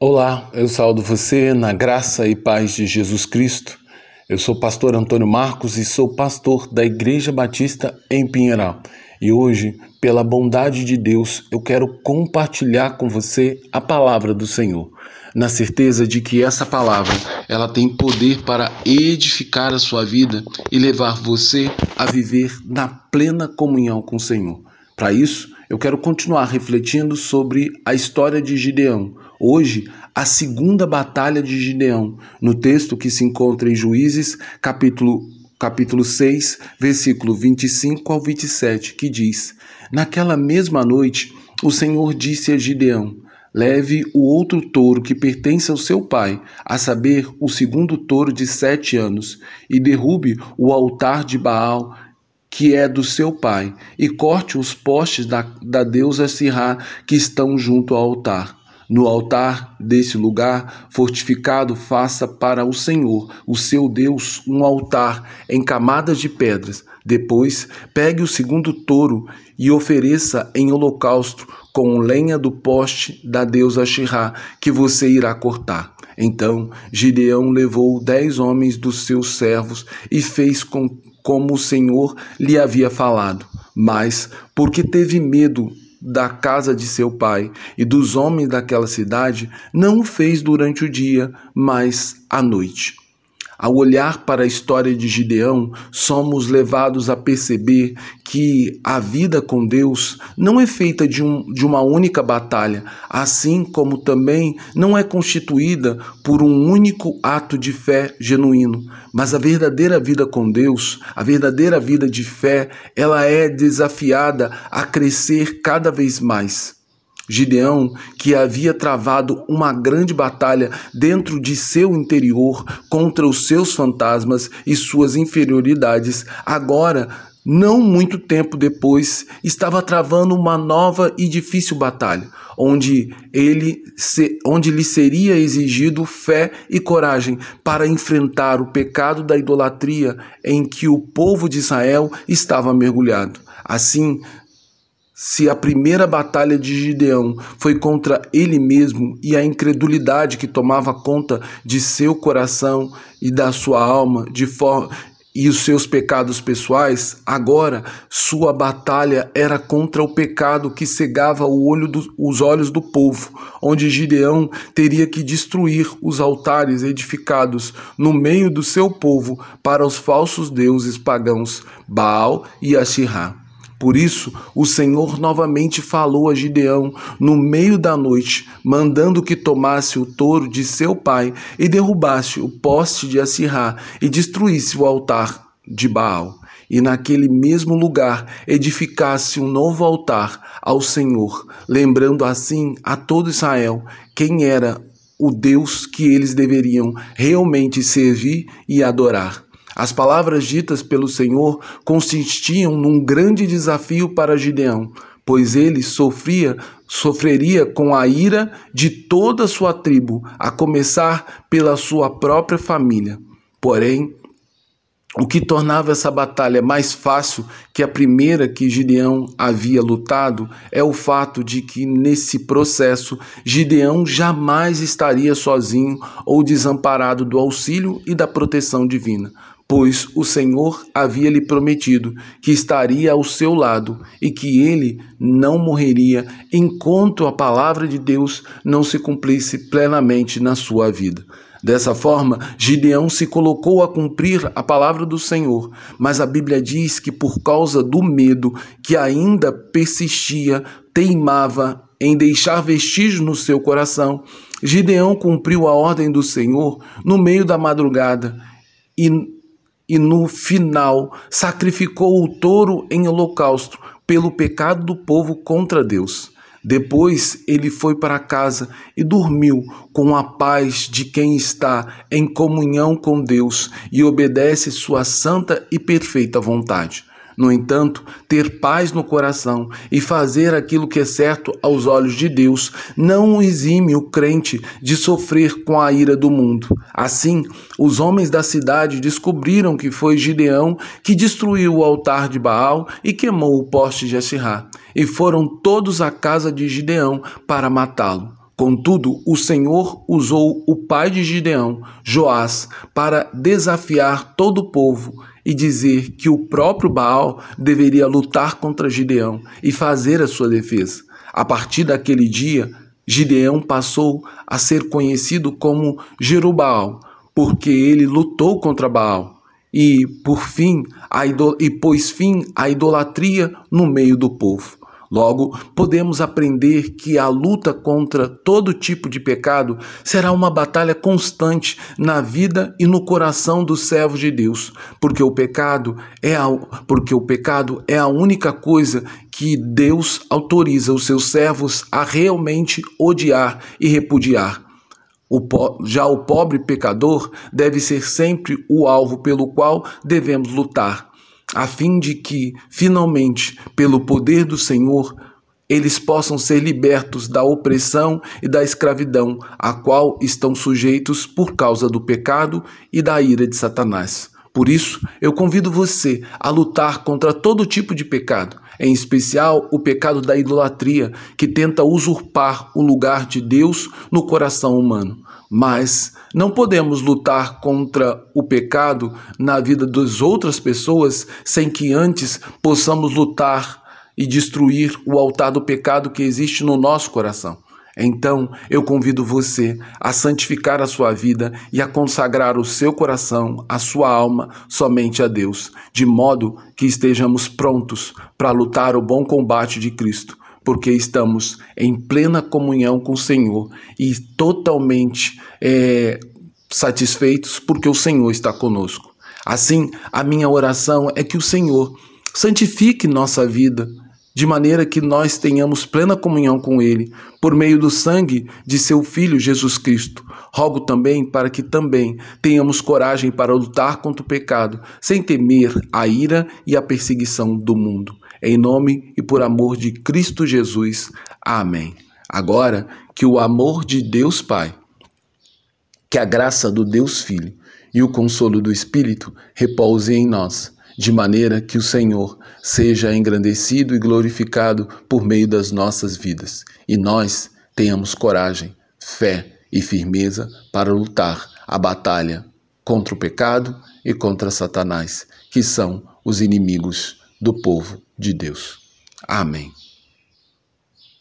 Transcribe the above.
Olá, eu saúdo você na graça e paz de Jesus Cristo. Eu sou pastor Antônio Marcos e sou pastor da Igreja Batista em Pinheiral. E hoje, pela bondade de Deus, eu quero compartilhar com você a palavra do Senhor, na certeza de que essa palavra, ela tem poder para edificar a sua vida e levar você a viver na plena comunhão com o Senhor. Para isso, eu quero continuar refletindo sobre a história de Gideão. Hoje, a segunda batalha de Gideão, no texto que se encontra em Juízes, capítulo capítulo 6, versículo 25 ao 27, que diz: Naquela mesma noite, o Senhor disse a Gideão: Leve o outro touro que pertence ao seu pai, a saber, o segundo touro de sete anos, e derrube o altar de Baal que é do seu pai, e corte os postes da, da deusa Sirá que estão junto ao altar. No altar desse lugar fortificado, faça para o Senhor, o seu Deus, um altar em camadas de pedras. Depois, pegue o segundo touro e ofereça em holocausto com lenha do poste da deusa Shirá, que você irá cortar. Então Gideão levou dez homens dos seus servos e fez com, como o Senhor lhe havia falado. Mas, porque teve medo da casa de seu pai e dos homens daquela cidade, não o fez durante o dia, mas à noite. Ao olhar para a história de Gideão, somos levados a perceber que a vida com Deus não é feita de, um, de uma única batalha, assim como também não é constituída por um único ato de fé genuíno. Mas a verdadeira vida com Deus, a verdadeira vida de fé, ela é desafiada a crescer cada vez mais. Gideão, que havia travado uma grande batalha dentro de seu interior contra os seus fantasmas e suas inferioridades, agora, não muito tempo depois, estava travando uma nova e difícil batalha, onde ele se, onde lhe seria exigido fé e coragem para enfrentar o pecado da idolatria em que o povo de Israel estava mergulhado. Assim, se a primeira batalha de Gideão foi contra ele mesmo e a incredulidade que tomava conta de seu coração e da sua alma, de e os seus pecados pessoais, agora sua batalha era contra o pecado que cegava olho do, os olhos do povo, onde Gideão teria que destruir os altares edificados no meio do seu povo para os falsos deuses pagãos Baal e Ashirá. Por isso, o Senhor novamente falou a Gideão no meio da noite, mandando que tomasse o touro de seu pai e derrubasse o poste de Assirá e destruísse o altar de Baal. E naquele mesmo lugar edificasse um novo altar ao Senhor, lembrando assim a todo Israel quem era o Deus que eles deveriam realmente servir e adorar. As palavras ditas pelo Senhor consistiam num grande desafio para Gideão, pois ele sofria, sofreria com a ira de toda a sua tribo, a começar pela sua própria família. Porém, o que tornava essa batalha mais fácil que a primeira que Gideão havia lutado é o fato de que, nesse processo, Gideão jamais estaria sozinho ou desamparado do auxílio e da proteção divina pois o Senhor havia lhe prometido que estaria ao seu lado e que ele não morreria enquanto a palavra de Deus não se cumprisse plenamente na sua vida. Dessa forma, Gideão se colocou a cumprir a palavra do Senhor, mas a Bíblia diz que por causa do medo que ainda persistia, teimava em deixar vestígio no seu coração, Gideão cumpriu a ordem do Senhor no meio da madrugada e e no final sacrificou o touro em holocausto pelo pecado do povo contra Deus. Depois ele foi para casa e dormiu com a paz de quem está em comunhão com Deus e obedece sua santa e perfeita vontade. No entanto, ter paz no coração e fazer aquilo que é certo aos olhos de Deus não exime o crente de sofrer com a ira do mundo. Assim, os homens da cidade descobriram que foi Gideão que destruiu o altar de Baal e queimou o poste de Assirá, e foram todos à casa de Gideão para matá-lo. Contudo, o Senhor usou o pai de Gideão, Joás, para desafiar todo o povo e dizer que o próprio Baal deveria lutar contra Gideão e fazer a sua defesa. A partir daquele dia, Gideão passou a ser conhecido como Jerubaal, porque ele lutou contra Baal e, por fim, e pôs fim à idolatria no meio do povo. Logo, podemos aprender que a luta contra todo tipo de pecado será uma batalha constante na vida e no coração dos servos de Deus, porque o pecado é a, porque o pecado é a única coisa que Deus autoriza os seus servos a realmente odiar e repudiar. O, já o pobre pecador deve ser sempre o alvo pelo qual devemos lutar a fim de que, finalmente, pelo poder do Senhor, eles possam ser libertos da opressão e da escravidão a qual estão sujeitos por causa do pecado e da ira de Satanás. Por isso, eu convido você a lutar contra todo tipo de pecado, em especial o pecado da idolatria, que tenta usurpar o lugar de Deus no coração humano. Mas não podemos lutar contra o pecado na vida das outras pessoas sem que antes possamos lutar e destruir o altar do pecado que existe no nosso coração. Então, eu convido você a santificar a sua vida e a consagrar o seu coração, a sua alma, somente a Deus, de modo que estejamos prontos para lutar o bom combate de Cristo porque estamos em plena comunhão com o Senhor e totalmente é, satisfeitos porque o Senhor está conosco. Assim, a minha oração é que o Senhor santifique nossa vida de maneira que nós tenhamos plena comunhão com Ele, por meio do sangue de seu Filho Jesus Cristo. Rogo também para que também tenhamos coragem para lutar contra o pecado, sem temer a ira e a perseguição do mundo. Em nome e por amor de Cristo Jesus. Amém. Agora, que o amor de Deus Pai, que a graça do Deus Filho e o consolo do Espírito repouse em nós, de maneira que o Senhor seja engrandecido e glorificado por meio das nossas vidas, e nós tenhamos coragem, fé e firmeza para lutar a batalha contra o pecado e contra Satanás, que são os inimigos do povo de Deus. Amém.